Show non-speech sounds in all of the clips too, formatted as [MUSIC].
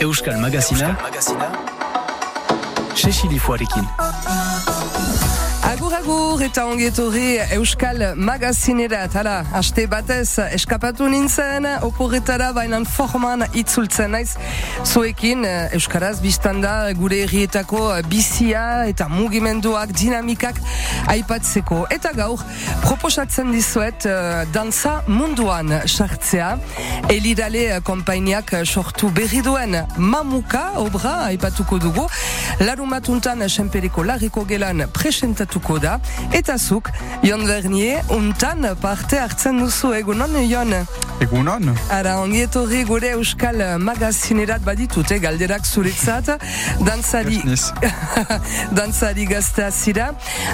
Euskal Magazina, Cecily Foarekin. Agur agur eta ongetorri Euskal Magazinera. Tala, haste batez eskapatu nintzen oporretara bainan forman itzultzen naiz. Zoekin Euskaraz biztanda gure errietako bizia eta mugimenduak dinamikak aipatzeko. Eta gaur proposatzen dizuet uh, danza munduan sartzea. Elidale kompainiak sortu berri duen mamuka obra aipatuko dugu. Larumatuntan senperiko larriko gelan presentatu hartuko da. Eta zuk, Jon Vernier, untan parte hartzen duzu egunon, Jon? Egunon? Ara, ongietorri gure euskal magazinerat baditute, galderak zuretzat, dantzari, [LAUGHS] dantzari gaztea zira,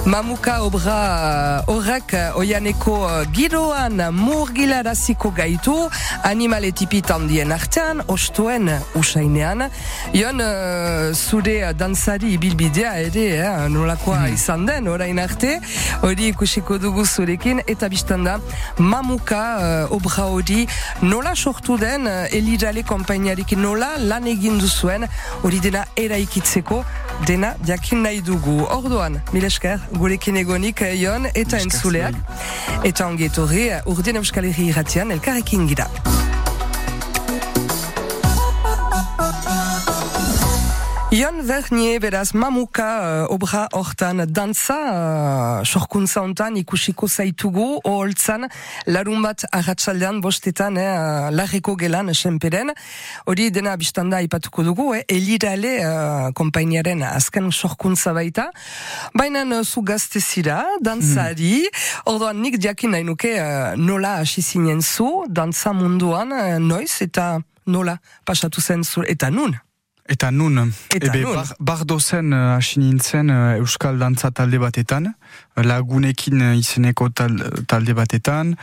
mamuka obra horrek oianeko giroan murgilaraziko gaitu, animale tipit handien artean, ostuen usainean, Jon, zure dantzari bilbidea ere, eh, nolakoa hmm. izan den, orain arte, hori ikusiko dugu zurekin, eta biztanda, mamuka uh, obra hori nola sortu den uh, elirale kompainiarik nola lan egin duzuen? Hori dena eraikitzeko dena jakin nahi dugu. Orduan, milesker, gurekin egonik ion eh, eta entzuleak, eta ongetorri, urdien euskal herri irratian, elkarrekin gira. Ion Vernier, beraz, mamuka uh, obra hortan dantza, uh, sorkuntza hontan ikusiko zaitugu, oholtzan, larun bat arratsaldean bostetan, eh, larreko gelan, esenperen, hori dena biztanda ipatuko dugu, eh, elirale uh, kompainiaren azken sorkuntza baita, baina uh, zu gazte zira, dantzari, mm. ordoan nik diakin nahi nuke uh, nola hasi zinen zu, dantza munduan, uh, noiz, eta nola pasatu zen zu, eta nun? Eta nun, Eta ebe, nun. bardo zen uh, hasi nintzen uh, Euskal Dantza talde batetan, lagunekin uh, izeneko talde batetan,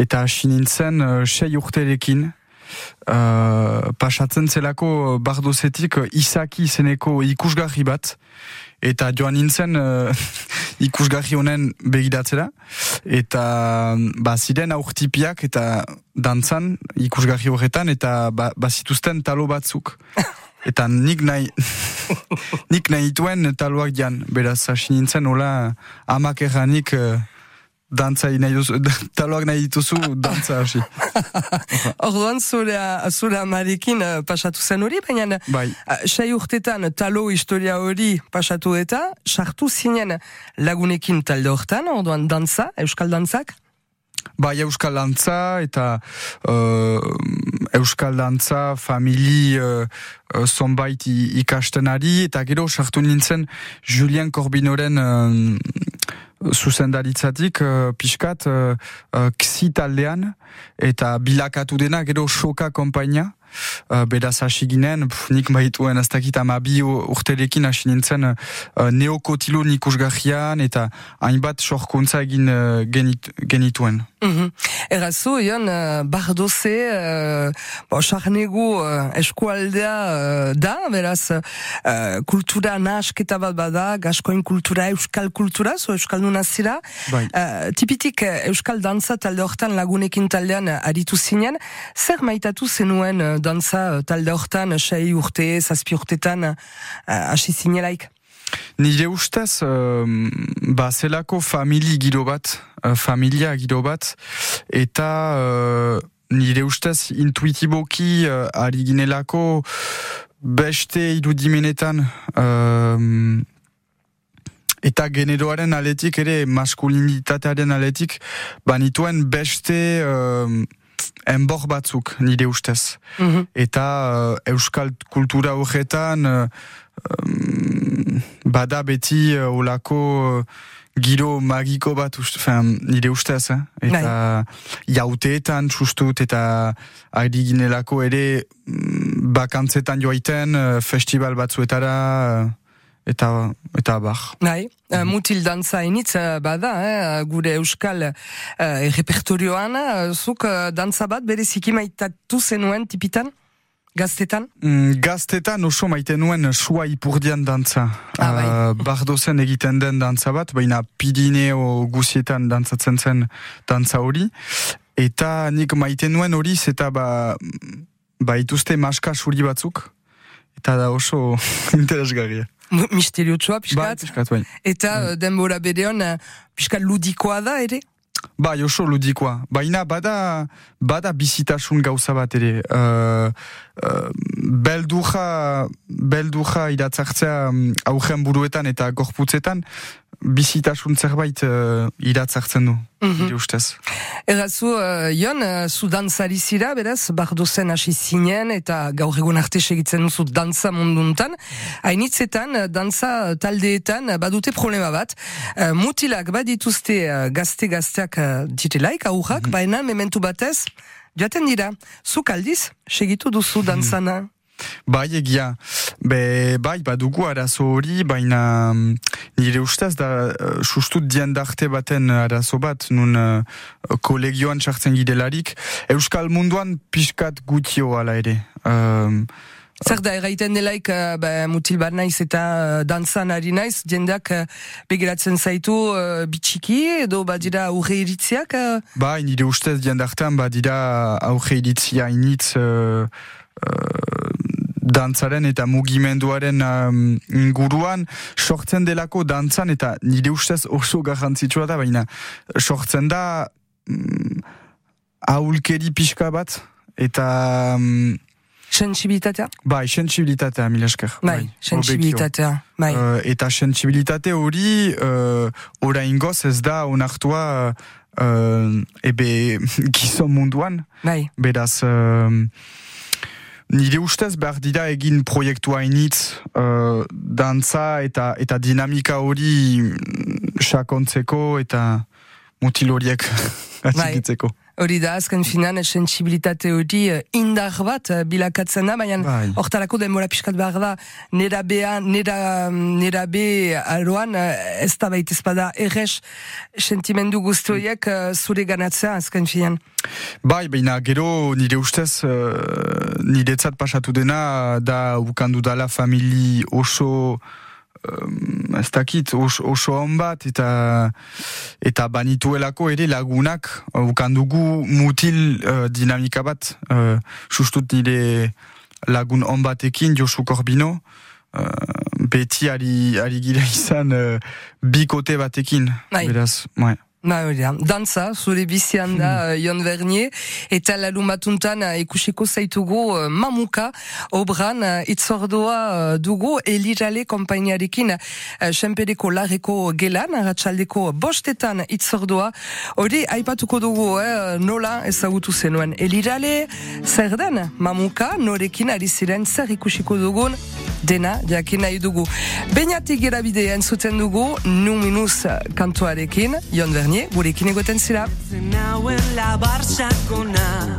eta hasi nintzen sei urterekin, uh, pasatzen zelako bardozetik izaki izeneko ikusgarri bat, eta joan nintzen uh, [LAUGHS] ikusgarri honen begiratzera, eta ba, ziren aurtipiak eta dantzan ikusgarri horretan, eta ba, bazituzten talo batzuk. [LAUGHS] eta nik nahi [LAUGHS] nik nahi ituen taloak jan, beraz hasi nintzen hola amak erranik uh, dantza nahi duzu, [LAUGHS] taloak nahi dituzu dantza hasi. [LAUGHS] Orduan zure, zure amarekin uh, pasatu zen hori, baina bai. uh, sei urtetan talo historia hori pasatu eta sartu zinen lagunekin talde hortan, orduan dantza, euskal dantzak? Bai, Euskal Dantza eta uh, Euskal Dantza famili uh, zonbait ikasten ari. Eta gero sartu nintzen Julien Corbinoren uh, zuzendaritzatik uh, pixkat uh, uh, taldean. Eta bilakatu dena gero soka kompainia uh, beraz hasi ginen, nik baituen ez dakit amabi urtelekin hasi nintzen uh, neokotilu nikusgahian eta hainbat sorkuntza egin uh, genit, genituen. Mm -hmm. Erazu, Ion, uh, bardoze, uh, bo, sarnegu uh, eskualdea uh, da, beraz, uh, kultura nasketa bat bada, gaskoin kultura, euskal kultura, zo euskal nunazira. Bai. Uh, tipitik, euskal dantza talde hortan lagunekin taldean aritu zinen, zer maitatu zenuen uh, dantza talde hortan, sei urte, zazpi urtetan, hasi uh, zinelaik? Nire ustez, uh, ba, zelako famili giro bat, uh, familia giro bat, eta uh, nire ustez intuitiboki uh, ari ginelako beste irudimenetan uh, eta generoaren aletik ere maskulinitatearen aletik banituen beste uh, enbor batzuk nire ustez. Mhm. Eta uh, euskal kultura horretan uh, bada beti uh, olako uh, giro magiko bat ust, fin, nire ustez, eh? eta Nai. jauteetan sustut eta ari ginelako ere mm, bakantzetan joaiten uh, festival batzuetara eta eta bar. Nai, uh, mutil dantza initz bada, eh, gure euskal uh, repertorioan, uh, zuk dantza bat bereziki maitatu zenuen tipitan? Gaztetan? Mm, gaztetan oso maite nuen sua ipurdian dantza. Ah, bai. uh, bardozen egiten den dantza bat, baina Pirineo guzietan dantzatzen zen dantza hori. Eta nik maite nuen hori, zeta ba, ba ituzte maska suri batzuk. eta da oso [LAUGHS] interesgarria. Misteriotsua, piskat? Bai, piskat, bai. Eta bai. denbora bedeon, piskat ludikoa da, ere? Bai, oso ludikoa. Baina bada, bada bizitasun gauza bat ere. Uh, uh, belduja, belduja iratzartzea um, buruetan eta gorputzetan, bizitasun zerbait uh, iratzartzen du, mm -hmm. ustez. Errazu, uh, Jon, uh, zu dantzari zira, beraz, bardozen hasi zinen, eta gaur egun arte segitzen duzu dantza munduntan. Hainitzetan, dantza taldeetan, badute problema bat. Uh, mutilak badituzte uh, gazte-gazteak uh, ditelaik, aurrak, mm -hmm. baina mementu batez, jaten dira, zu kaldiz, segitu duzu mhm. dantzana. Mm -hmm. Bai, egia. Be, bai, badugu arazo hori, baina mm, nire ustez da uh, sustut diendarte baten arazo bat, nun uh, kolegioan sartzen gidelarik. Euskal munduan pixkat gutio ala ere. Um, Zer da, erraiten delaik, uh, ba, mutil bat naiz eta uh, dantzan ari naiz, diendak uh, begiratzen zaitu uh, bitxiki edo badira aurre iritziak? Uh? Ba, nire ustez diendartean badira aurre iritzia initz uh, dantzaren eta mugimenduaren um, inguruan sortzen delako dantzan eta nire ustez oso garrantzitsua da, baina sortzen da um, aulkeri pixka bat eta... Um, sensibilitatea? Bai, sensibilitatea, mila esker. Bai, bai sensibilitatea. Bai. Uh, eta sensibilitate hori uh, orain goz ez da onartua uh, ebe [LAUGHS] gizon munduan. Bai. Beraz... Uh, Nire ustez behar dira egin proiektua initz uh, dantza eta eta dinamika hori sakontzeko eta mutil horiek atxikitzeko. Hori da, azken finan, sensibilitate hori uh, indar bat uh, bilakatzen da, baina bai. hortarako denbora pixkat behar da, nera bea, nera, nera be aroan, uh, ez da baita ezpada errex sentimendu guztoiek uh, zure ganatzea, azken finan. Bai, baina gero nire ustez, uh, nire pasatu dena, da ukandu dala famili oso um, ez dakit oso hon bat eta eta banituelako ere lagunak ukandugu mutil uh, dinamika bat uh, sustut nire lagun hon batekin Josu Korbino uh, beti ari, ari gira izan uh, bikote batekin bai. beraz, bai. Ba, Dantza, zure bizian da, hmm. Jon Vernier, eta lalun batuntan uh, ikusiko zaitugu uh, mamuka, obran, uh, itzordua uh, dugu, elirale kompainiarekin, uh, senpereko lareko gelan, ratxaldeko bostetan itzordua, hori, aipatuko dugu, eh, nola ezagutu zenuen. Elirale, zer den, mamuka, norekin ari ziren, zer ikusiko dugun, dena, jakin nahi dugu. Beinatik gerabide entzuten dugu, nu minus kantuarekin, Jon Vernier, Gaine, gurekin egoten zira. Zenauen labarzakona,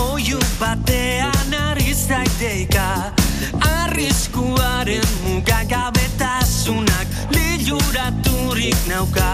oiu batean ari zaideika, arriskuaren mugagabetasunak, liluraturik nauka.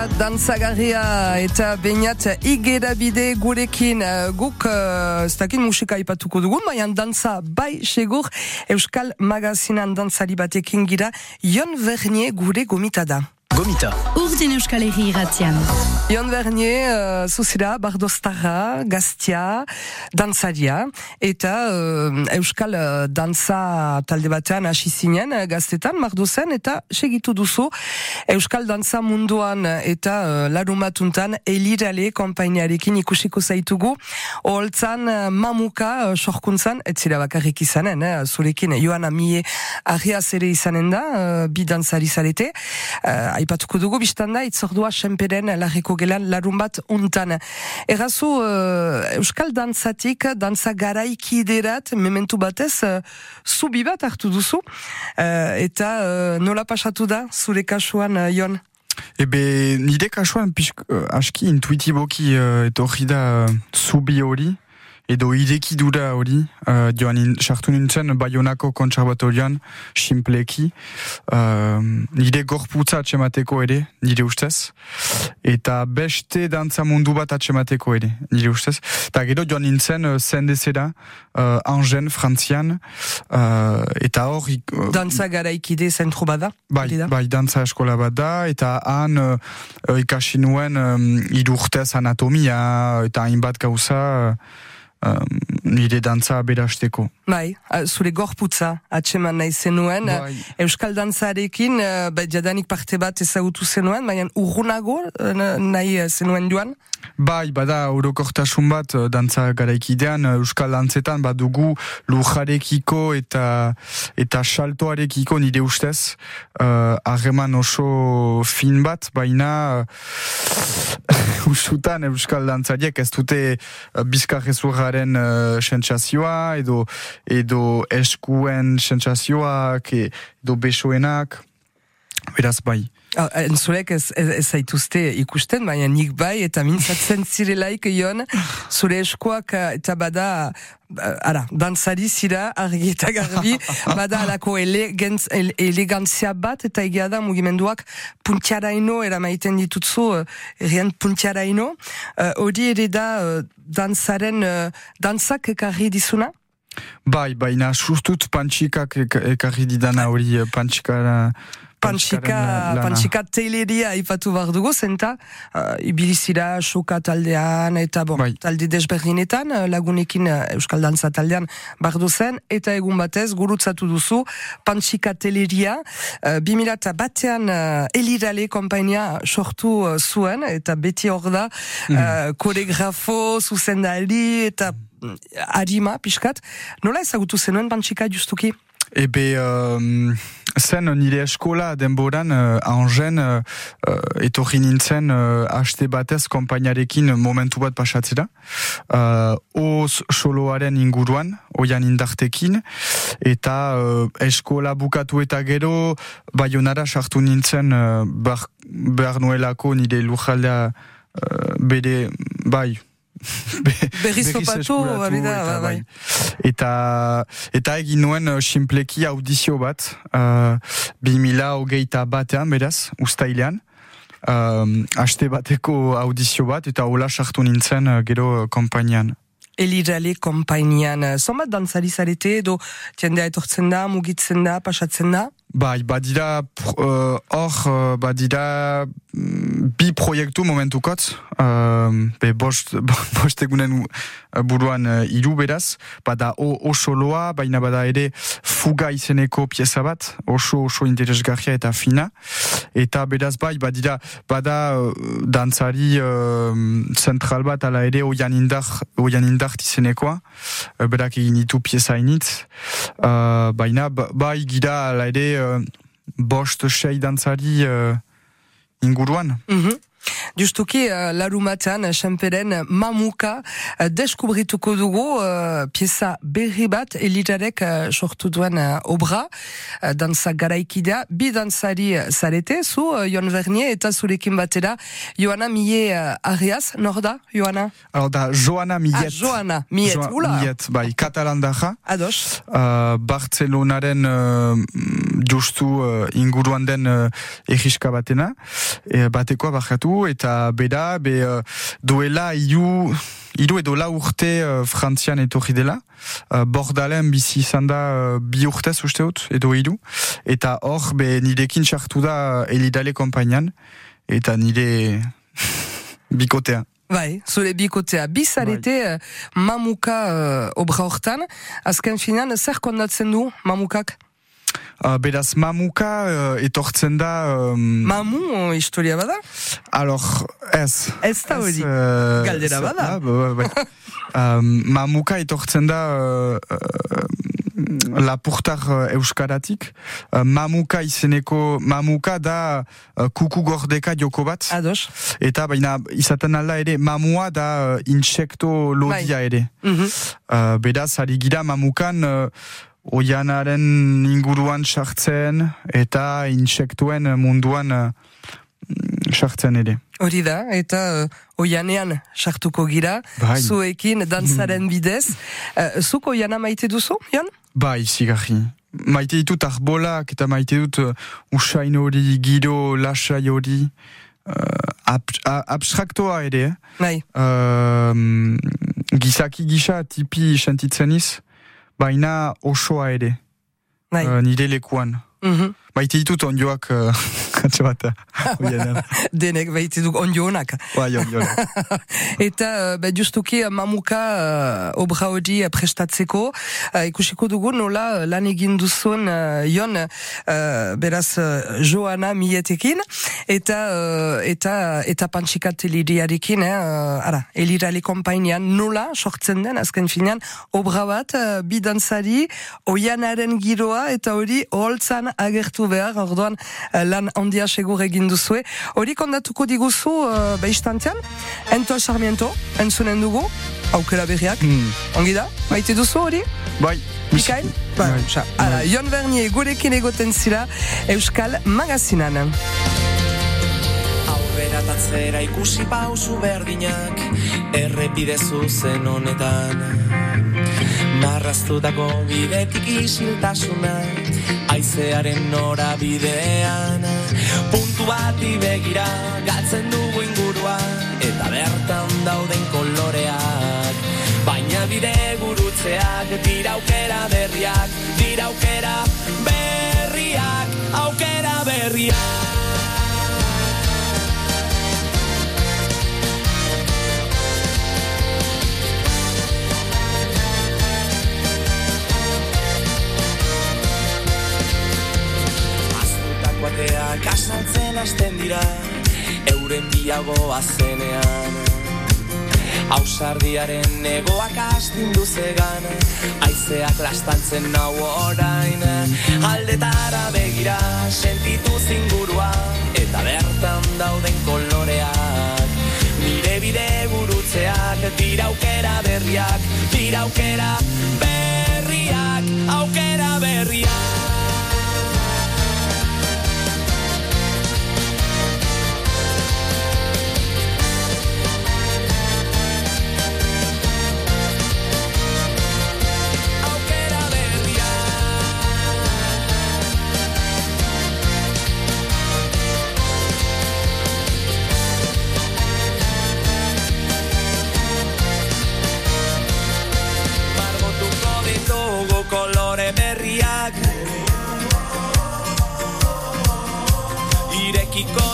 Musika dantzagarria eta bainat igerabide gurekin uh, guk uh, ez dakit musika ipatuko dugu, maian dantza bai segur Euskal Magazinan dantzari batekin gira Jon Vernier gure gomita da. Gomita. Urdin Euskal Herri irratian. Ion Bernier, uh, zuzira, bardostarra, gaztia, dantzaria, eta uh, Euskal uh, dantza talde batean hasi zinen uh, gaztetan, mardozen, eta segitu duzu Euskal dantza munduan eta uh, larumatuntan elirale kompainiarekin ikusiko zaitugu, holtzan uh, mamuka uh, sorkuntzan, ez zira bakarrik izanen, eh, zurekin joan amie ahia zere izanen da, uh, bi dantzari zarete, uh, aipatuko dugu biztanda itzordua senperen larriko gelan larun bat untan. Errazu uh, Euskal dantzatik, dantza garaiki derat, mementu batez, uh, zubi bat hartu duzu, uh, eta uh, nola pasatu da, zure kasuan, uh, Jon? Ebe, nire kasuan, pisk, uh, aski intuitiboki uh, etorri da uh, zubi hori, edo idekidura hori, uh, joan sartu nintzen Bayonako kontserbatorian, simpleki, uh, nire gorputza atxemateko ere, nire ustez, eta beste dantza mundu bat atxemateko ere, nire ustez. Eta gero joan nintzen uh, zendezera, uh, Angen, Frantzian, uh, eta hor... Uh, dantza garaikide zentru bada? Bai, bai, dantza eskola bada, eta han uh, ikasi nuen um, idurtez anatomia, eta hainbat gauza... Uh, um, nire dantza berasteko. Bai, zure gorputza atseman nahi zenuen. Bai. Euskal dantzarekin, uh, bai, jadanik parte bat ezagutu zenuen, baina urrunago uh, nahi zenuen joan? Bai, bada, orokortasun bat, dantza garaikidean, Euskal dantzetan, badugu lujarekiko eta eta saltoarekiko nire ustez, harreman uh, oso fin bat, baina uh, [LAUGHS] usutan Euskal dantzariek ez dute uh, bizkarrezurra garen uh, sentsazioa edo edo eskuen sentsazioak edo besoenak. Beraz bai Ah, Enzulek ez, ez, ez zaituzte ikusten, baina nik bai, eta mintzatzen zirelaik ion, zure eskoak eh, eta bada, eh, ara, dantzari zira, argi eta garbi, [LAUGHS] bada alako elegantz, elegantzia bat, eta egia da mugimenduak puntiaraino, eramaiten ditutzu, errian puntiaraino, hori uh, ere da uh, dantzaren, uh, dantzak ekarri dizuna? Bai, baina sustut pantxikak ekarri didana hori, pantxikara... Pantsika, pantsika teileria ipatu behar dugu, zenta, uh, ibilizira soka taldean, eta bon, bai. talde desberdinetan, uh, lagunekin uh, Euskal Dantza taldean bardu zen, eta egun batez, gurutzatu duzu, pantsika teileria, uh, bimilata batean uh, elirale kompainia sortu uh, zuen, eta beti hor da, mm. uh, koregrafo, zuzendali, eta uh, arima, pixkat, nola ezagutu zenuen pantsika justuki? Ebe, um, zen nire eskola denboran uh, angen uh, uh, etorri nintzen uh, haste batez kompainarekin momentu bat pasatzera. Uh, oz soloaren inguruan, oian indartekin, eta uh, eskola bukatu eta gero baionara sartu nintzen uh, behar nuelako nire lujaldea uh, bere, bai, [LAUGHS] berriz topatu, eta, bai. eta, eta egin nuen uh, simpleki audizio bat, uh, bi mila hogeita batean, beraz, ustailean, um, haste bateko audizio bat, eta hola sartu nintzen uh, gero uh, kompainian. Elirale kompainian, zomat dantzari zarete edo tiendea etortzen da, mugitzen da, pasatzen da? Bai, badira hor, uh, badira mm, bi proiektu momentukot, uh, be bost, [LAUGHS] bost egunen buruan uh, iru beraz, bada o, oso loa, baina bada ere fuga izeneko pieza bat, oso oso interesgarria eta fina, eta beraz bai, badira, bada uh, dantzari uh, zentral bat, ala ere oian indar, oian indar izenekoa, uh, berak egin ditu pieza initz, uh, baina bai gira ala ere uh, bost sei dantzari uh, inguruan. Mm -hmm. Justuki, uh, larumatan, xamperen, mamuka, uh, deskubrituko dugu, uh, pieza berri bat, elitarek uh, sortu duen uh, obra, uh, dansa garaikidea, bi dansari zarete, zu, uh, Joan Vernier, eta zurekin batera, Joana Mie uh, Arias, nor da, Joana? Alors da, Joana Millet. Ah, Joana Millet, jo ula. Millet, bai, katalan daja. Ados. Uh, Bartzelonaren uh, justu uh, inguruan den uh, egiska batena, e, batekoa bajatu, eta bera, be, uh, duela iu, iru edo la urte uh, frantzian etorri dela, uh, bordalen bizi izan da uh, bi urtez uste dut, edo iru, eta hor, be, nirekin sartu da uh, elidale kompainian, eta nire [LAUGHS] bikotea. Bai, zure bikotea. Bizarete bai. mamuka uh, obra hortan, azken finan, zer kondatzen du mamukak? Uh, beraz, mamuka uh, etortzen da... Um, Mamu, uh, historia bada? Alors, ez. Ez da hori, uh, galdera bada. Ah, ba, ba, ba. [LAUGHS] um, mamuka etortzen da... Uh, uh, lapurtar uh, euskaratik. Uh, mamuka izeneko, mamuka da uh, kuku gordeka joko bat. Ados. Eta baina izaten alda ere, mamua da uh, insekto lodia bai. ere. Mm -hmm. uh, beraz, ari gira mamukan... Uh, oianaren inguruan sartzen eta insektuen munduan uh, sartzen ere. Hori da, eta uh, oianean sartuko gira, bai. zuekin dantzaren bidez. Uh, zuk oiana maite duzu, Jan? Bai, zigarri. Maite ditut arbolak eta maite dut uh, usain hori, giro, lasai hori. Uh, ab, abstraktoa ere. Bai. Uh, gizaki gisa tipi sentitzen iz baina osoa ere. Bai. Uh, nire lekuan. Mm -hmm. Baite ditut ondioak uh, katxe bat. Denek baite duk ondionak. Bai, ondionak. [LAUGHS] Eta uh, be, justuki uh, mamuka uh, obra hori prestatzeko. Uh, ikusiko dugu nola lan egin duzun uh, jon uh, beraz uh, Joana Mietekin. Eta uh, eta eta pantxikat eliriarekin. Eh, uh, ara, elirale kompainian nola sortzen den azken finean obra bat uh, bidantzari oianaren giroa eta hori holtzan agertu behar, orduan uh, lan handia segur egin duzue. Hori kondatuko diguzu uh, behistantean, ento sarmiento, entzunen dugu, aukera berriak, mm. ongi da, maite duzu hori? Bai. Mikael? Bai. bai. Ara, Jon Bernier gurekin egoten zira Euskal Magazinan. Aurrera tatzera ikusi pausu berdinak, errepide zuzen honetan. Marraztutako bidetik isiltasuna Aizearen nora bidean. Puntu bati begira Galtzen dugu ingurua Eta bertan dauden koloreak. Baina bide gurutzeak Dira aukera berriak Dira aukera berriak Aukera berriak bateak asaltzen hasten dira euren biago azenean Ausardiaren egoak astindu zegan Aizeak lastantzen nau orain. Aldetara begira sentitu zingurua Eta bertan dauden koloreak. Nire bide gurutzeak Tira aukera berriak Tira aukera berriak Aukera berriak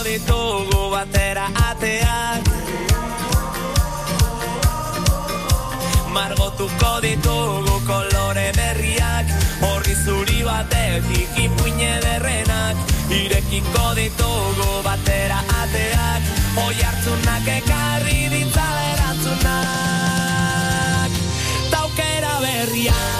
ditugu batera ateak. Margotuko ditugu kolore berriak. Horri zuri batetik ipuine derrenak Irekiko ditugu batera ateak. Oi hartzunak ekarri ditzala erantzunak. Taukera berriak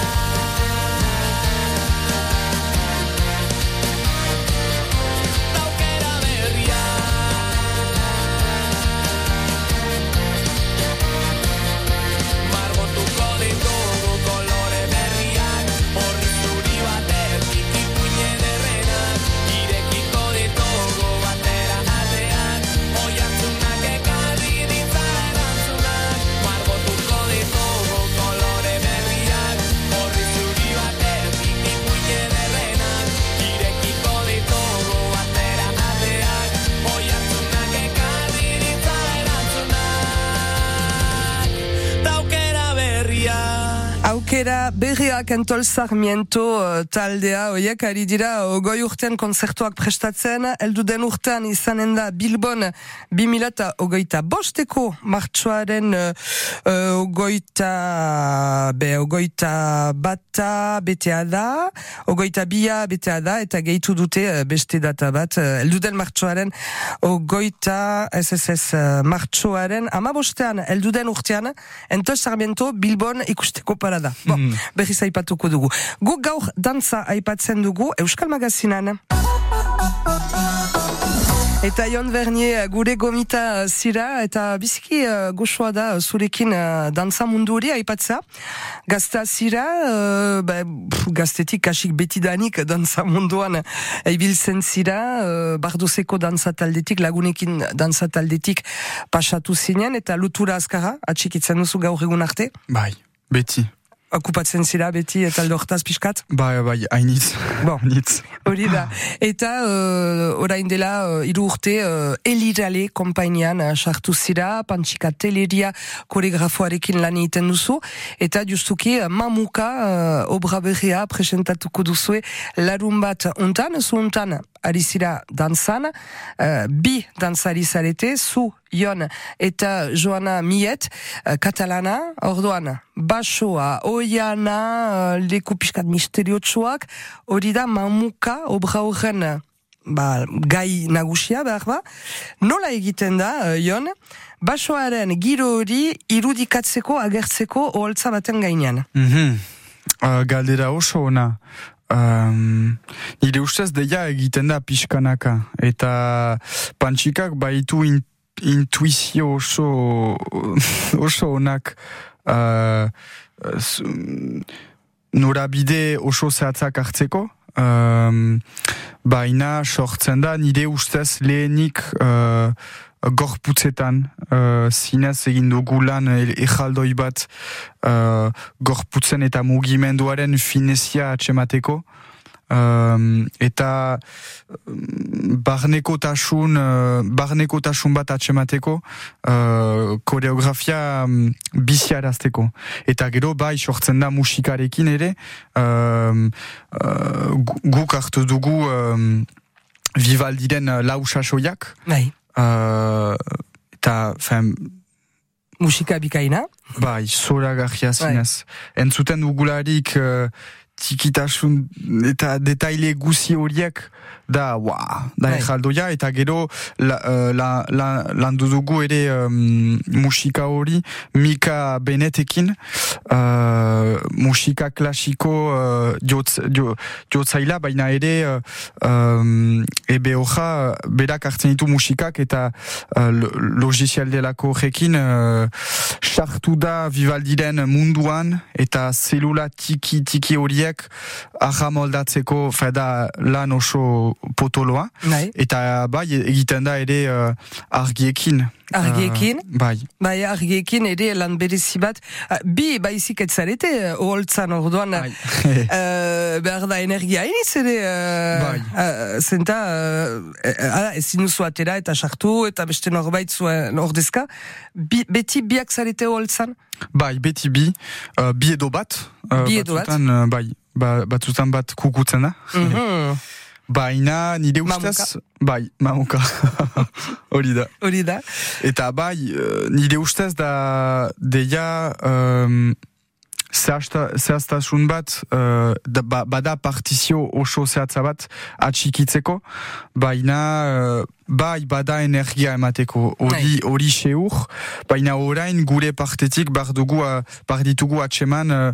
Aukera berriak entol sarmiento uh, taldea, oiek ari dira ogoi urtean konzertuak prestatzen, eldu den urtean izanen da Bilbon 2000 ogoita bosteko martxoaren uh, ogoita, be, ogoita bata betea da, ogoita bia betea da, eta gehitu dute uh, beste data bat, eldu den martxoaren ogoita SSS uh, martxoaren, ama bostean eldu den urtean, entol sarmiento Bilbon ikusteko para Bon, mm. berriz aipatuko dugu. Guk gaur dantza aipatzen dugu Euskal Magazinan. Eta Jon Vernier gure gomita zira eta biziki uh, goxoa da zurekin uh, dantza mundu hori aipatza. Gazta zira, uh, ba, gaztetik kasik betidanik dantza munduan eibiltzen zira, uh, bardozeko dantza taldetik, lagunekin dantza taldetik pasatu zinen eta lutura azkara, atxikitzen duzu gaur egun arte? Bai, beti okupatzen zira beti eta aldortaz pixkat? Bai, bai, hainitz. Bon, hori da. Eta uh, orain dela uh, iru urte uh, elirale kompainian uh, sartu zira, pantxika teleria koregrafoarekin lan egiten duzu, eta justuki uh, mamuka uh, obra berria presentatuko duzue larun bat untan, zu untan ari zira danzan, uh, bi danzari zarete, zu Jon eta Joana Miet, uh, katalana, orduan, basoa, oiana, uh, leku piskat misteriotsuak, hori da mamuka, obra horren, ba, gai nagusia, behar ba, nola egiten da, uh, Jon, basoaren giro hori irudikatzeko, agertzeko, oholtza baten gainean. Mm -hmm. uh, galdera oso ona. Um, nire ustez deia egiten da pixkanaka eta pantxikak baitu in, intuizio oso [LAUGHS] oso onak uh, norabide oso zehatzak hartzeko. Um, baina sortzen da nire ustez lehenik uh, gorputzetan uh, zinez egin dugu lan ejaldoi bat uh, gorputzen eta mugimenduaren finezia atxemateko um, eta barnekotasun uh, barnekotasun bat atxemateko uh, koreografia um, biziarazteko eta gero bai sortzen da musikarekin ere um, uh, guk hartu dugu um, Vivaldiren lau sasoiak. Bai. Uh, eta, fen... Musika bikaina? Bai, zora gajia zinez. Bai. Entzuten dugularik uh, tikitasun eta detaile guzi horiek da, wa, da bai. ejaldoia, eta gero la, uh, la, la, landu dugu ere um, musika hori Mika Benetekin uh, musika klasiko uh, jotz, jotzaila, baina ere uh, um, ebe hoja berak hartzen ditu musikak eta uh, logizial delako jekin sartu uh, da Vivaldiren munduan eta zelula tiki tiki horiek aha moldatzeko feda lan oso potoloa. Bai. Eta bai egiten da ere uh, argiekin. Argiekin? Uh, bai. Bai, argiekin ere lan berezi bat. Uh, bi baizik etzarete, uh, oholtzan orduan. Bai. uh, behar da energia iniz ere. Uh, bai. Uh, zenta, uh, ezin duzu atera eta sartu eta beste norbait zuen ordezka. Bi, beti biak zarete oholtzan? Bai, beti bi. Uh, bi edo bat. Uh, bi edo bat? Uh, bai, ba, batzutan bat kukutzen da. Mm -hmm. Baina nire ustez... Bai, mamuka. [LAUGHS] Hori da. Hori da. Eta bai, uh, nire ustez da deia... Um, zehaztasun bat, uh, da, ba, bada partizio oso zehatza bat atxikitzeko, baina uh, bai bada energia emateko hori bai. hori seur, baina orain gure partetik bar dugu, uh, bar ditugu atseman uh,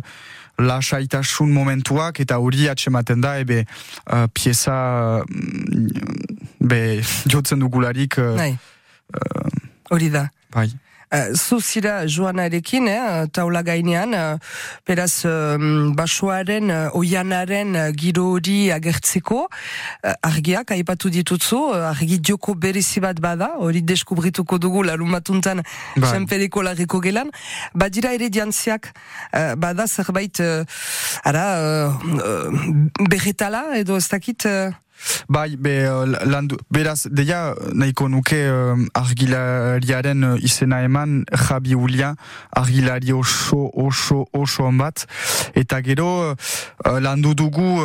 lasaitasun momentuak eta hori atsematen da ebe uh, pieza uh, be jotzen dugularik uh, hori da. bai zuzira joanarekin, eh, taula gainean, uh, beraz, um, basoaren, uh, oianaren giro hori agertzeko, argiak, aipatu ditutzu, argi joko berezi bat bada, hori deskubrituko dugu, larumatuntan, bai. senpereko larriko gelan, badira ere diantziak, uh, bada zerbait, ara, uh, berretala, edo ez dakit, Bai, be, landu, beraz, deia nahiko nuke argilariaren izena eman Jabi Ulia, argilari oso, oso, oso bat. Eta gero, uh, landu dugu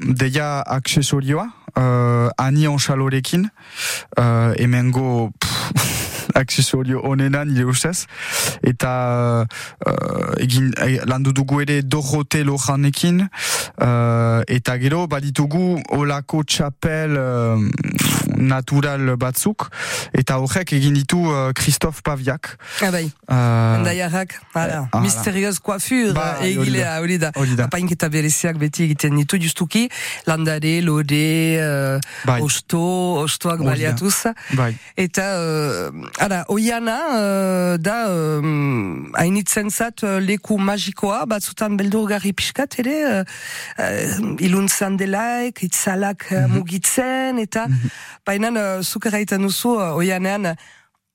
deia aksesorioa, uh, ani onsalorekin, uh, emengo... aksesorio onenan nire ustez eta uh, egin eh, landu dugu ere dorote lojanekin. Uh, eta gero baditugu olako txapel uh, natural batzuk. Eta horrek egin ditu uh, Christophe Paviak. Ah bai. Uh, endaiarrak ah, misterioz coiffure ba, egilea hori da. Apainketa bereziak beti egiten ditu justuki landare, lode uh, bai. osto, ostoak baliatuz. Bai. eta uh, Ara, oiana, uh, da, um, hainitzen zat uh, leku magikoa, batzutan beldurgarri piskat ere, uh, uh, iluntzan delaik, itzalak uh, mhm. mugitzen, eta mm -hmm. baina uh, zukerraiten duzu uh, oianean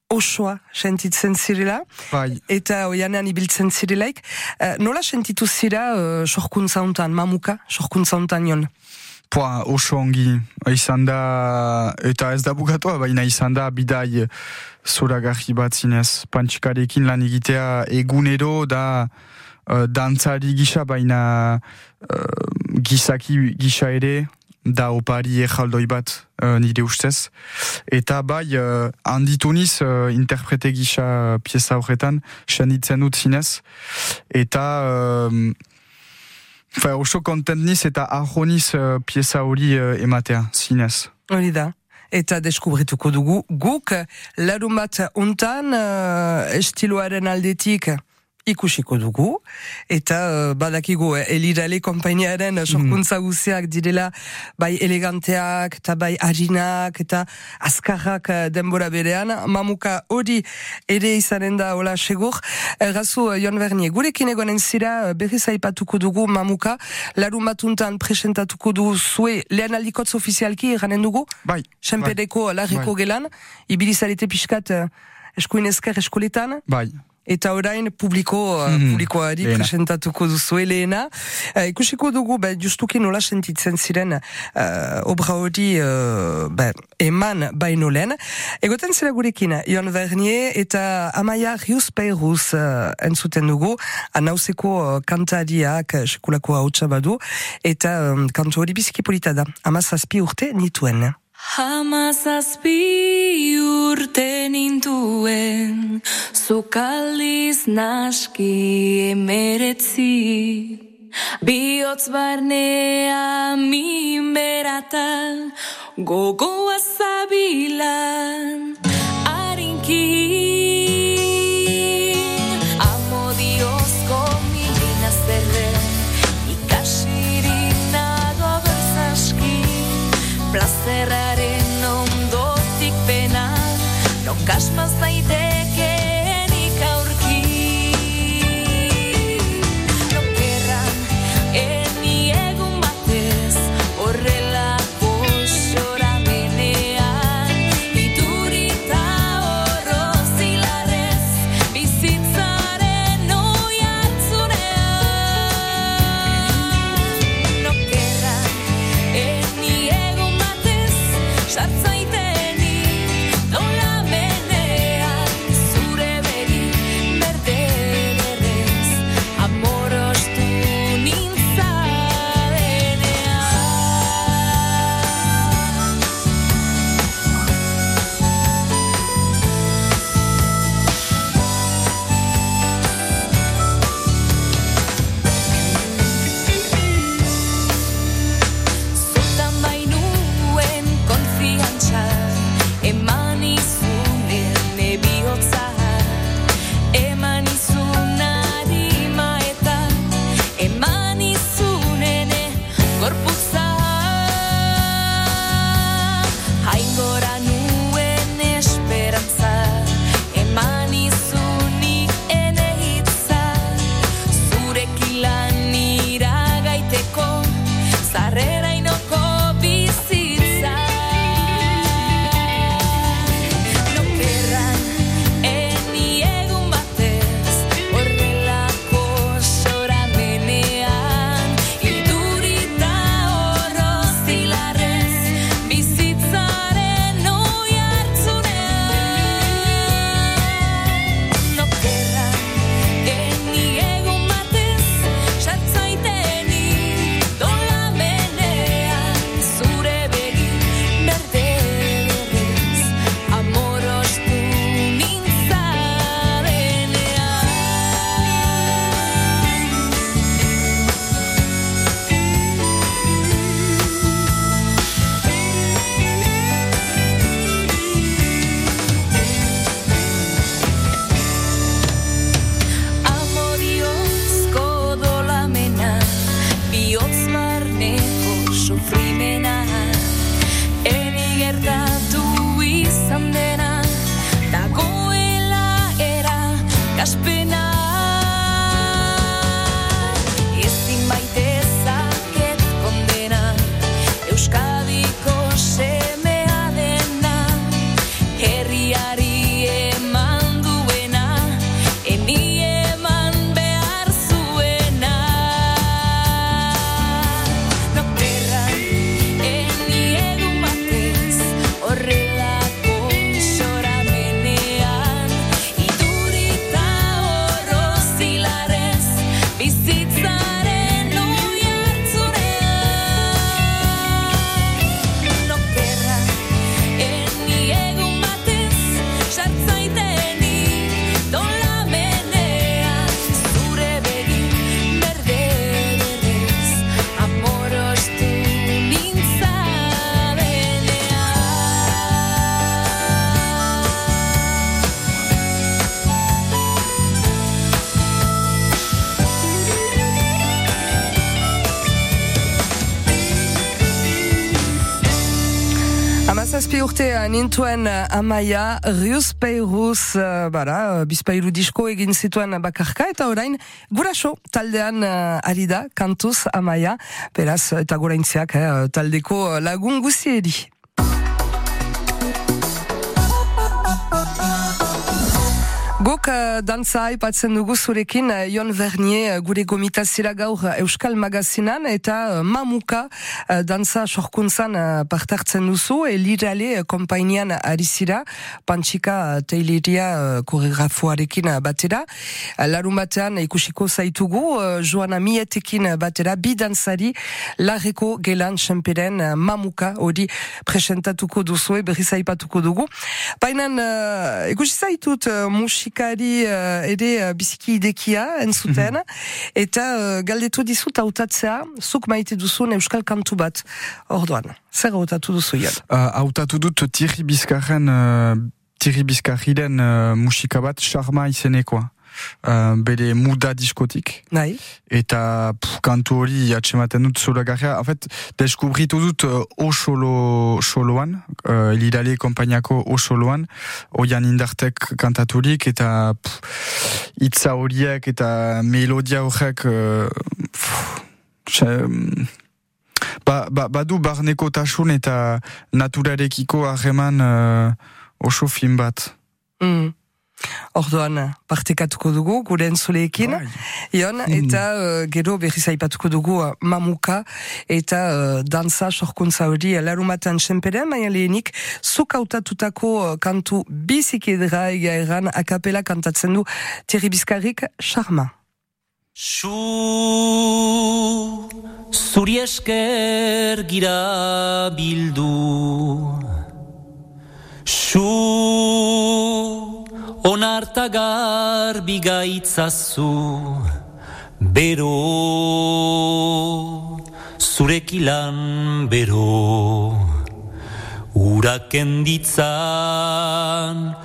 osoa sentitzen zirela, bai. eta oianean ibiltzen zirelaik. Uh, nola sentitu zira uh, sorkuntza hontan, mamuka, sorkuntza hontan jon? Poa, oso ongi, izan da, eta ez da bukatua, baina izan da, bidai zoragarri bat zinez. Pantxikarekin lan egitea egunero da uh, dantzari gisa, baina uh, gizaki gisa ere, da opari ejaldoi bat uh, nire ustez. Eta bai, uh, handituniz uh, interprete gisa pieza horretan, sanitzen dut zinez. Eta... Fa, oso kontent eta ahoniz uh, pieza hori uh, ematea, zinez. Hori da. Eta deskubrituko dugu, guk larumat untan uh, estiloaren aldetik ikusiko dugu, eta uh, badakigu eh, elirale kompainiaren mm. sorkuntza guziak direla bai eleganteak eta bai harinak eta azkarrak uh, denbora berean, mamuka hori ere izanen da hola segur, errazu uh, Jon Bernier, gurekin egonen zira uh, berriz aipatuko dugu mamuka, larun batuntan presentatuko du zue lehen aldikotz ofizialki eranen dugu? Bai. Senpedeko bai. larriko bai. gelan, ibilizarete pixkat uh, eskuin esker eskoletan? Bai eta orain publiko, mm -hmm. publikoari Lehena. presentatuko duzu elena. Uh, ikusiko dugu, be, justuki nola sentitzen ziren uh, obra hori uh, be, eman baino lehen. Egoten zera gurekin, Ion Vernier eta Amaia Rius Peiruz uh, entzuten dugu, anauzeko uh, kantariak uh, sekulako hau txabadu, eta um, kantu hori biziki polita da, amazazpi urte nituen. Hamazazpi nintuen, zukaldiz naski emeretzi. Biotz barnea min berata, gogoa zabilan, harinki. Kasma zaiteke enik nintuen uh, amaia, rius peiruz, uh, bara, uh, bizpairu disko egin zituen bakarka, eta orain, guraso taldean ari da, kantuz amaia, beraz, eta gura intziak, eh, taldeko lagun guzieri. Guk uh, dantza aipatzen dugu zurekin uh, Jon Vernier uh, gure gomitazira gaur uh, Euskal Magazinan eta Mamuka uh, dantza sorkuntzan uh, partartzen duzu. Elirale uh, kompainian arizira Pantsika uh, teileria uh, koregrafoarekin uh, batera. Larun batean ikusiko zaitugu uh, Joana Mietekin batera bi dantzari larreko gelan senperen uh, Mamuka hori presentatuko duzu berriz aipatuko dugu. Painan uh, ikusi zaitut uh, musik musikari uh, ere uh, biziki idekia entzuten, mm -hmm. eta uh, galdetu dizut hautatzea, zuk maite duzun euskal kantu bat, orduan, zer hautatu duzu jan? Hautatu uh, dut Thierry Bizkarren, uh, Thierry Bizkarriren uh, musika bat, Charma izenekoa. Uh, bere muda diskotik. Nahi. Eta pff, kantu hori atxematen dut zola garria. En fait, deskubritu dut uh, o solo, soloan, uh, elirale kompainiako o soloan, oian indartek kantaturik, eta pff, itza horiek eta melodia horrek uh, ba, ba, badu barneko tasun eta naturarekiko harreman uh, oso fin bat. Mm. Orduan, partekatuko dugu, gure entzuleekin, Ion, mm. eta uh, gero berriz aipatuko dugu uh, mamuka, eta uh, dansa sorkuntza hori uh, larumatan senperen, baina lehenik, zuk autatutako uh, kantu bizik edra egan akapela kantatzen du Thierry Bizkarrik, Charma. Su, zuri esker gira bildu, Su, onarta garbi gaitzazu bero zurekilan bero. Uraken ditzan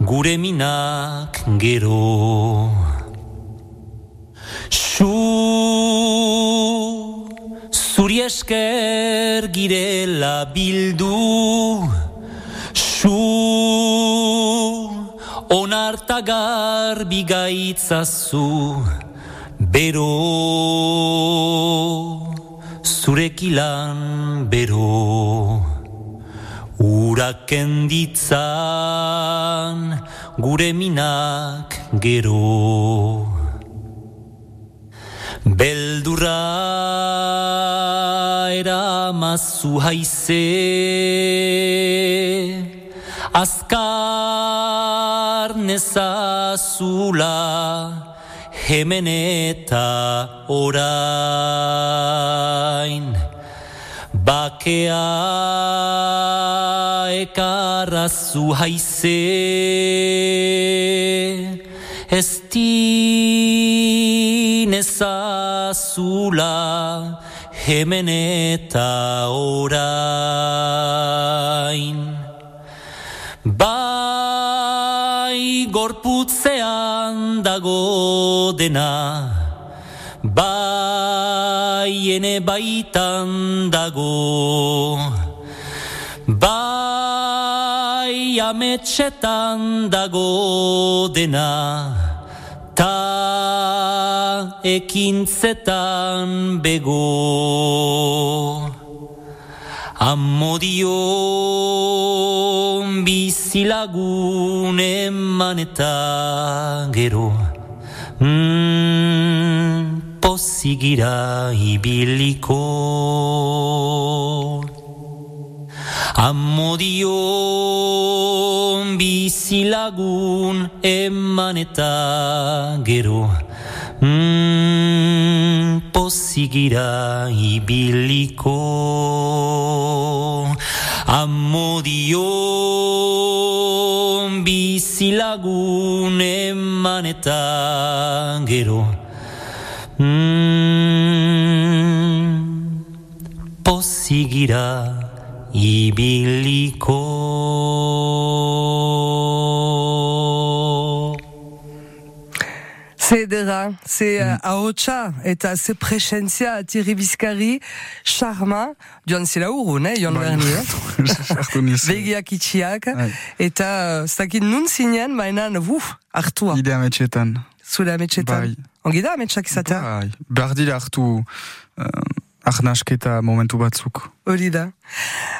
gure minak gero. Su zuri esker girela bildu Su onarta garbi gaitzazu bero. Zurekilan bero. Uraken ditzan gure minak gero. Beldurra eramazu haize azkar nezazula hemen eta orain. Bakea ekarrazu haize. Ez nezazula hemen eta orain Bai gorputzean dago dena Bai ene baitan dago. Bai ametxetan dago dena ta ekintzetan bego Amodio bizilagun eman eta gero mm, Pozigira ibiliko. Amodio bizilagun eman eta gero mm, Pozigira ibiliko. Amodio bizilagun eman eta gero. Mm, Pozigira ibiliko Zedera, ze uh, ahotsa eta ze presentzia Thierry Bizkari, charma, joan zela urrun, eh, Jon Berni, [LAUGHS] eh? Sartu niz. Begiak itxiak, Bai. eta uh, ez dakit nun zinen, mainan, uf, hartua, Ide ametxetan. zure ametxetan. Bai. Ongi da ametxak izatea? Bai. Behar dira hartu uh, arnasketa momentu batzuk. Hori da.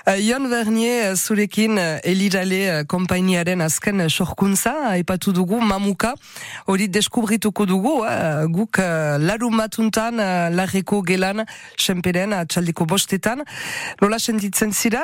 Uh, Jon Bernier, uh, zurekin uh, Elirale kompainiaren azken sorkuntza, aipatu dugu, mamuka, hori deskubrituko dugu, uh, guk larun batuntan, larreko gelan, senperen, atxaldiko bostetan. Lola sentitzen zira,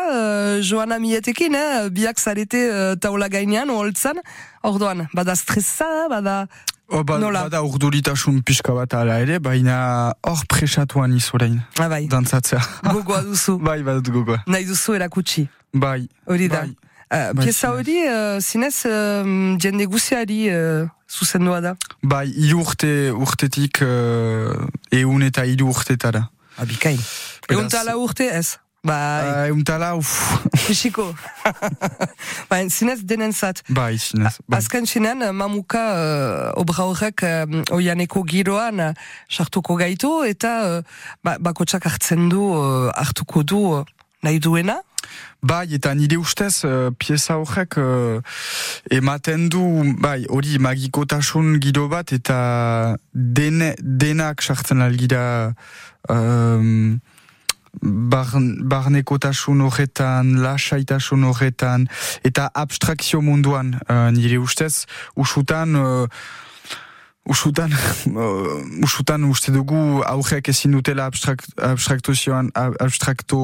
Joana Mietekin, eh, biak zarete taula gainean, holtzan, orduan, bada stressa, bada... O, ba, Nola? Bada urduritasun pixka bat ala ere, baina hor presatuan izorein. Ah, bai, Dantzatzea. gogoa duzu, [LAUGHS] bai, badut gogoa. nahi duzu erakutsi. Bai. Hori da. Bai. Uh, Bai, pieza hori, uh, zinez, uh, jende guziari uh, zuzendua da. Bai, hiru urte urtetik uh, eun eta hiru urtetara. Abikain. Beraz- Egun tala urte ez? Bai, Uh, eun tala, uff, fisiko. [LAUGHS] [LAUGHS] bai, zinez denentzat. bai, zinez. Bai. Azken zinen, uh, mamuka uh, obra horrek um, oianeko giroan uh, sartuko gaitu eta uh, ba, bakotsak hartzen du, uh, hartuko du uh, nahi duena. Bai, eta nire ustez, uh, pieza horrek uh, ematen du, bai, hori magikotasun giro bat, eta dene, denak sartzen algira um, barn, barnekotasun horretan, lasaitasun horretan, eta abstrakzio munduan, uh, nire ustez, usutan... Uh, Usutan, [LAUGHS] uh, usutan uste dugu aurreak ezin dutela abstrakt, abstraktuzioan, ab- abstrakto,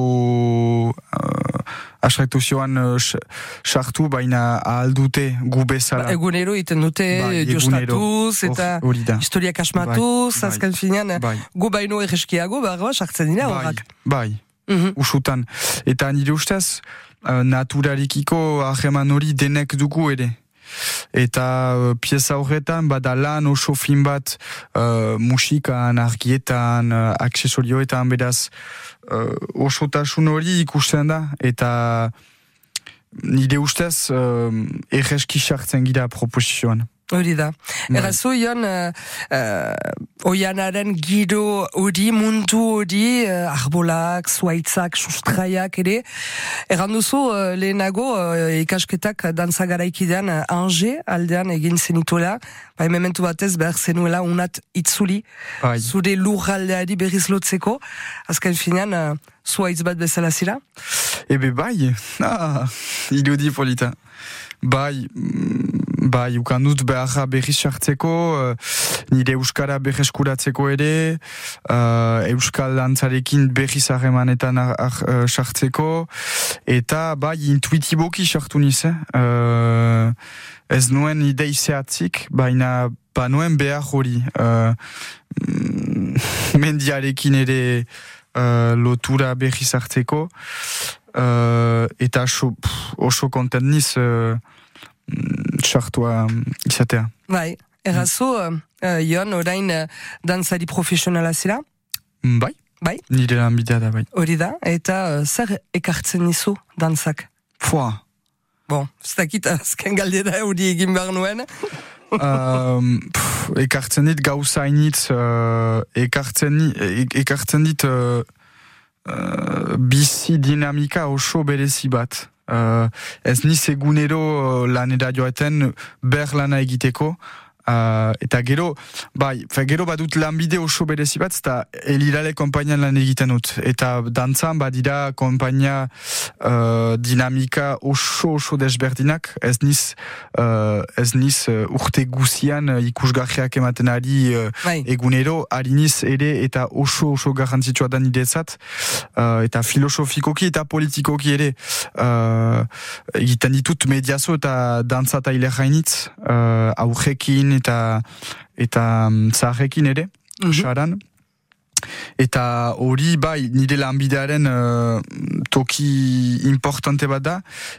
uh, abstraktuzioan uh, s- sartu, baina ahal dute gu bezala. Ba, egunero iten dute, Bai, jostatuz, eta da. historiak asmatuz, Bai, bai. azken finean, Bai. gu baino erreskiago, behar ba, sartzen dira bai, horrak. bai, Mhm. usutan. Eta nire ustez, uh, naturalikiko ahreman hori denek dugu ere. Eta uh, pieza horretan, bada lan oso fin bat uh, musikan, argietan, uh, aksesorioetan, beraz, uh, osotasun hori ikusten da, eta nire ustez, uh, erreski sartzen gira proposizioan. Hori da. Bai. Errazu, Ion, uh, uh, oianaren giro hori, mundu hori, uh, arbolak, zuaitzak, sustraiak ere. Erran duzu, uh, lehenago, uh, ikasketak dantza garaikidean, uh, Ange aldean egin zenituela, bai mementu batez behar zenuela unat itzuli, Bai. zure lurraldeari berriz lotzeko, azken finean, uh, zuaitz bat bezala zira. Ebe bai, ah, irudi polita. Bai, mm, bai, ukan dut beharra berriz sartzeko, uh, nire euskara berreskuratzeko ere, uh, euskal dantzarekin berriz harremanetan ar- ar- uh, sartzeko, eta bai, intuitiboki sartu niz, eh? Uh, ez nuen idei zehatzik, baina ba nuen behar hori. Uh, [LAUGHS] mendiarekin ere uh, lotura berriz hartzeko, uh, eta oso, pff, oso kontent niz uh, mm, sartua mm, izatea. Bai, errazu, uh, uh, Ion, orain uh, dantzari profesionala zira, Mm, Bai, bai? nire lanbidea da bai. Hori da, eta uh, zer ekartzen nizu dantzak? Foa. Bon, ez dakit azken galdera hori egin behar nuen. um, [LAUGHS] pff, ekartzen dit gauza initz, uh, ekartzen, ni- e- ekartzen dit uh, uh, bizi dinamika oso berezi bat. Uh, ez niz egunero uh, lanera joaten ber lana egiteko, Uh, eta gero, bai, fe, gero badut lanbide oso berezi bat, eta elirale kompainian lan egiten dut. Eta dantzan badira kompainia uh, dinamika oso oso desberdinak, ez niz, uh, ez niz uh, urte guzian uh, ikusgarriak ematen ari uh, bai. egunero, ari niz ere eta oso oso garrantzitsua da nidezat, uh, eta filosofikoki eta politikoki ere uh, egiten ditut mediazo eta dantza eta hilerrainitz, uh, aurrekin eta eta um, zaharrekin ere, mm Eta hori bai nire lanbidearen uh, toki importante bat da,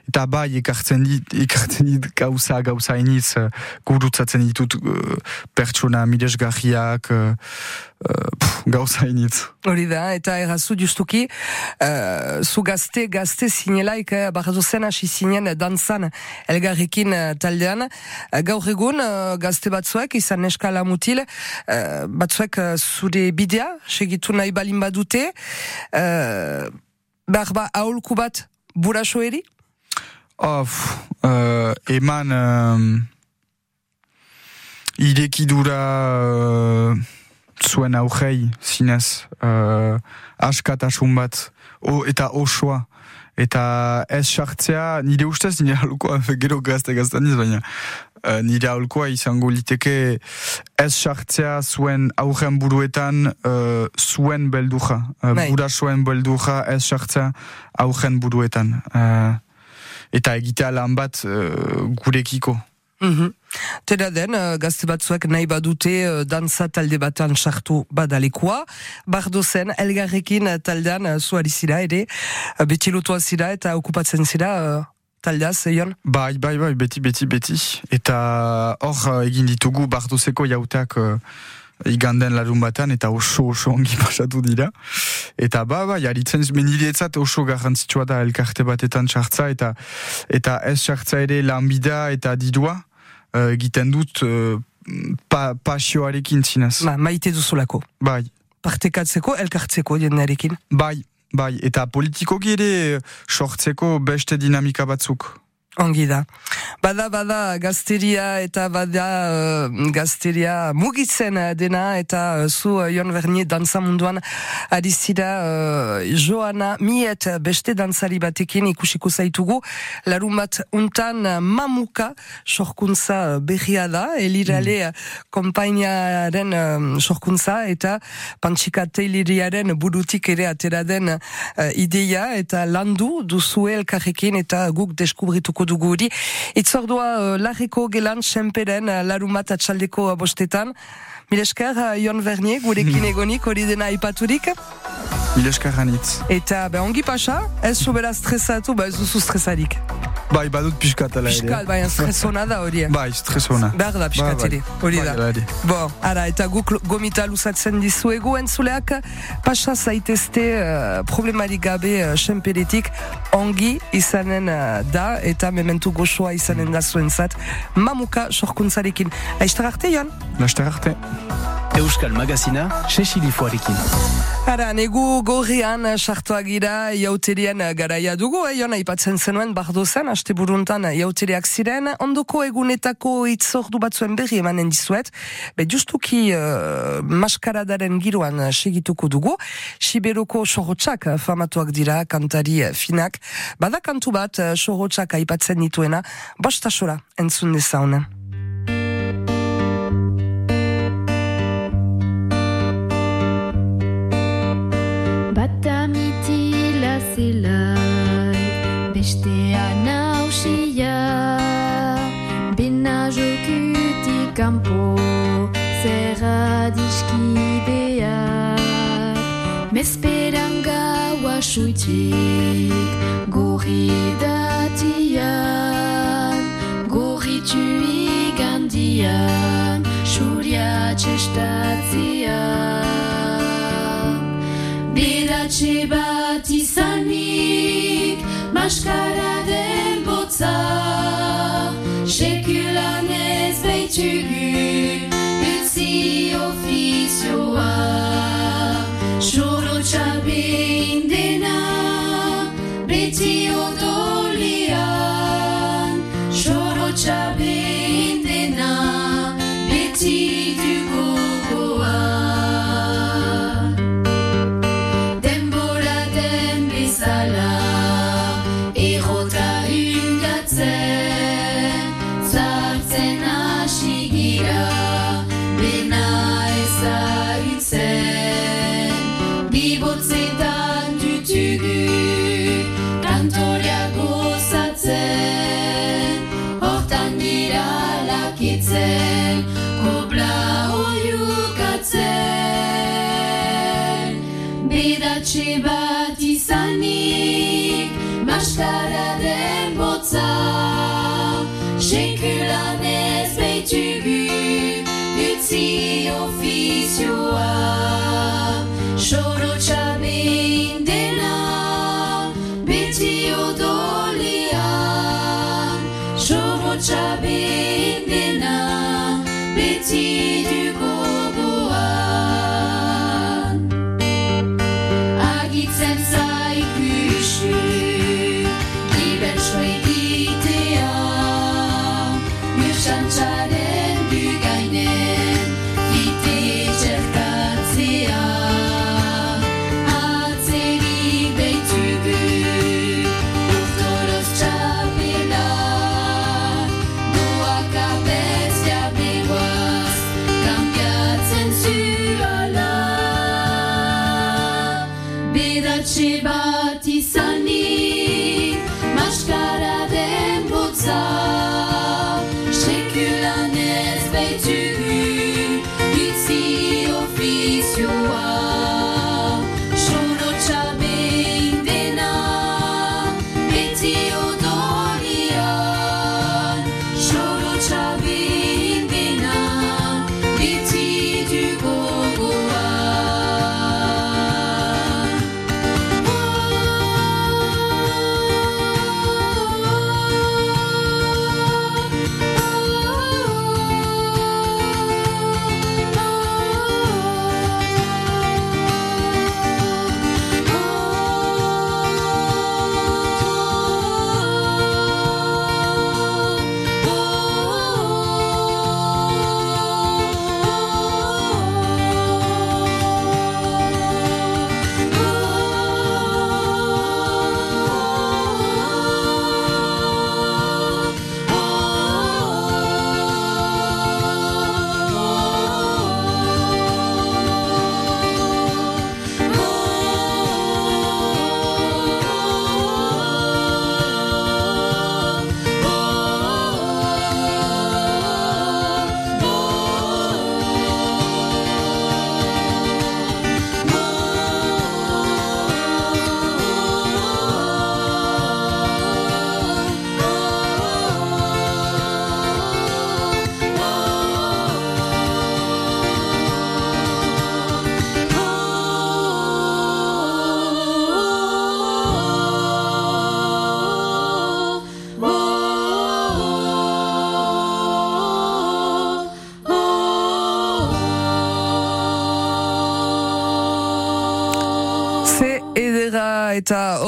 eta bai ekartzen dit, ekartzen dit gauza, gauza iniz, uh, gurutzatzen ditut uh, pertsona midesgarriak, uh, uh, gauza initz. Hori da, eta errazu justuki, uh, zu gazte, gazte zinelaik, uh, barrazozen hasi zinen danzan elgarrekin uh, taldean. Uh, gaur egun, uh, gazte batzuek, izan eskala mutil, uh, batzuek uh, zure bidea, segitu nahi balin badute, uh, behar ba, aholku bat buraso eri? Of, uh, eman... Um, Idekidura... Uh, zuen aurrei, zinez, uh, askatasun bat, o, eta osoa. Eta ez sartzea, nire ustez, nire aholkoa, [LAUGHS] gero gazte gaztan baina, uh, nire aholkoa izango liteke ez sartzea zuen aurren buruetan uh, zuen belduja. Uh, bura zuen belduja ez sartzea aurren buruetan. Uh, eta egitea lan bat uh, gurekiko. Mm Tera den, uh, gazte batzuek nahi badute uh, dansa talde batan sartu badalekoa. Bardo zen, elgarrekin uh, taldean zuari zira ere, beti lotua zira eta okupatzen zira uh, taldeaz, eion? Bai, bai, bai, beti, beti, beti. Eta hor egin ditugu bardozeko jauteak uh, iganden larun batan eta oso oso ongi [LAUGHS] pasatu dira. Eta ba, ba, jaritzen menilietzat oso garrantzitsua da elkarte batetan sartza eta eta ez sartza ere lanbida eta didua egiten dut uh, pa, pasioarekin zinez. Ba, maite duzulako. Bai. Partekatzeko, elkartzeko jendearekin. Bai, bai, eta politikoki ere sortzeko beste dinamika batzuk. Ongi da. Bada, bada, gazteria eta bada uh, gazteria mugitzen uh, dena eta uh, zu uh, Jon Vernier dansa munduan adizida uh, Joana Miet beste dantzari batekin ikusiko zaitugu. Larun bat untan uh, mamuka sorkuntza berria da, elirale mm. kompainiaren uh, sorkuntza eta pantxika teiliriaren burutik ere atera den uh, ideia eta landu duzue elkarrekin eta guk deskubrituko aipatuko dugu hori. Itzordua uh, larriko gelan senperen uh, larumat atxaldeko uh, bostetan. Milesker, uh, Jon Vernier, gurekin [LAUGHS] egonik hori dena aipaturik. Milesker hanitz. Eta, be, ongi pasa, ez sobera stresatu, ba ez duzu stresarik. Bai, badut piskat ala ere. Piskat, bai, stresona da hori. Bai, stresona. Behar da piskat bai, bai. ere, hori da. Bai, Bo, ara, eta guk gomita lusatzen dizuegu entzuleak, pasa zaitezte uh, problemarik gabe uh, senperetik, ongi izanen uh, da, eta mementu goxoa izanen da zuen zat, mamuka sorkuntzarekin. Laiztar arte, Jon? Laiztar arte. Euskal Magazina, Cecily Foarekin. Ara, negu gorrian sartuak gira jauterien garaia dugu, eh, jona ipatzen zenuen bardo zen, haste buruntan jauteriak ziren, ondoko egunetako itzordu batzuen berri emanen dizuet, be justuki uh, maskaradaren giroan segituko dugu, Siberoko sorotxak famatuak dira, kantari finak, bada kantu bat sorotxak aipatzen dituena, bostasora entzun dezaunen. Esperan gaua suitik gorri datian Gorri tuik handian Xuria txestatzian Beratxe bat Maskara den botza Sekulan ez behitugu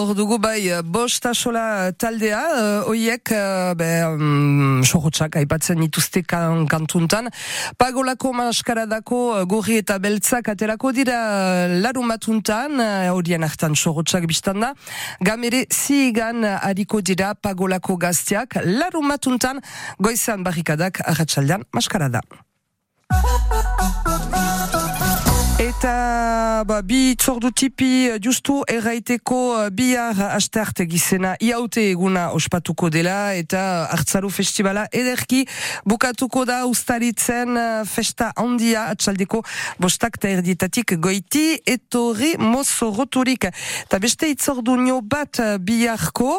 hor dugu bai bost asola taldea, uh, oiek uh, be, um, sorotxak aipatzen dituzte kan, kantuntan. Pagolako maskaradako gorri eta beltzak aterako dira larun batuntan, horien hartan sorotxak biztanda. Gamere zigan hariko dira pagolako gazteak, larun batuntan goizan barrikadak arratsaldean maskarada. Eta ba, bi itzordu tipi eh, justu erraiteko eh, bihar astearte gizena iaute eguna ospatuko dela eta hartzaru festivala ederki bukatuko da ustaritzen eh, festa handia atxaldeko bostak eta erdietatik goiti etorri mozo roturik. Eta beste itzordu nio bat biharko,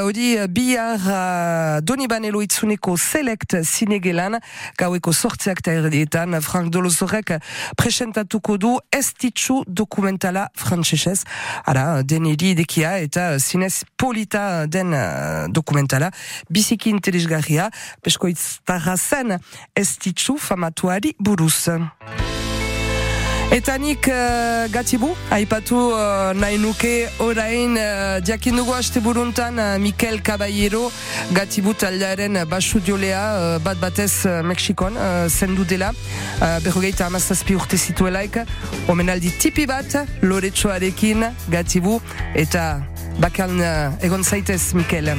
hori uh, bihar uh, Donibanelo itzuneko select zinegelan, gaueko sortzeak eta erdietan, Frank Dolozorek presentatuko du estitzu dokumentala frantsesez. Ara, deneri dekia eta zinez polita den uh, dokumentala, biziki interesgarria, peskoitz zen estitzu famatuari buruz. Eta nik uh, gatibu, aipatu uh, nahi nuke orain uh, diakin dugu buruntan uh, Mikel Caballero gatibu taldearen basu diolea uh, bat batez uh, Mexikon uh, zendu dela. Uh, berrogeita amazazpi urte zituelaik omenaldi tipi bat loretsoarekin gatibu eta bakan uh, egon zaitez Mikel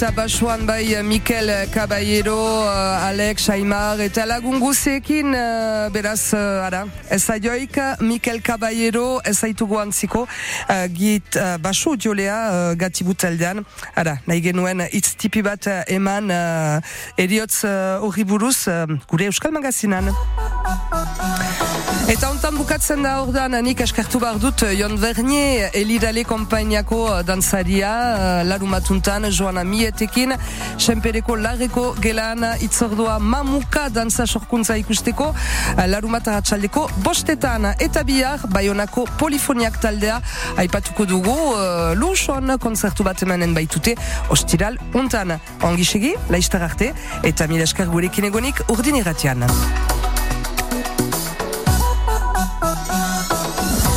eta basuan bai Mikel Caballero, uh, Alex Aimar eta lagun guziekin uh, beraz, ara, ez aioik Mikel Caballero ez aitugu antziko git uh, basu diolea uh, gatibut aldean. Ara, nahi genuen hitz tipi bat eman uh, eriotz horri buruz gure Euskal Magazinan. Eta hontan bukatzen da ordan nik eskertu behar dut Jon Vernier Elidale kompainiako danzaria uh, larumatuntan Joana Mietekin Senpereko larreko gelan itzordua mamuka dantza sorkuntza ikusteko larumata ratxaldeko bostetan eta bihar Bayonako polifoniak taldea aipatuko dugu luson konzertu bat emanen baitute ostiral hontan ongisegi, laistar arte eta mila esker gurekin egonik urdin irratian.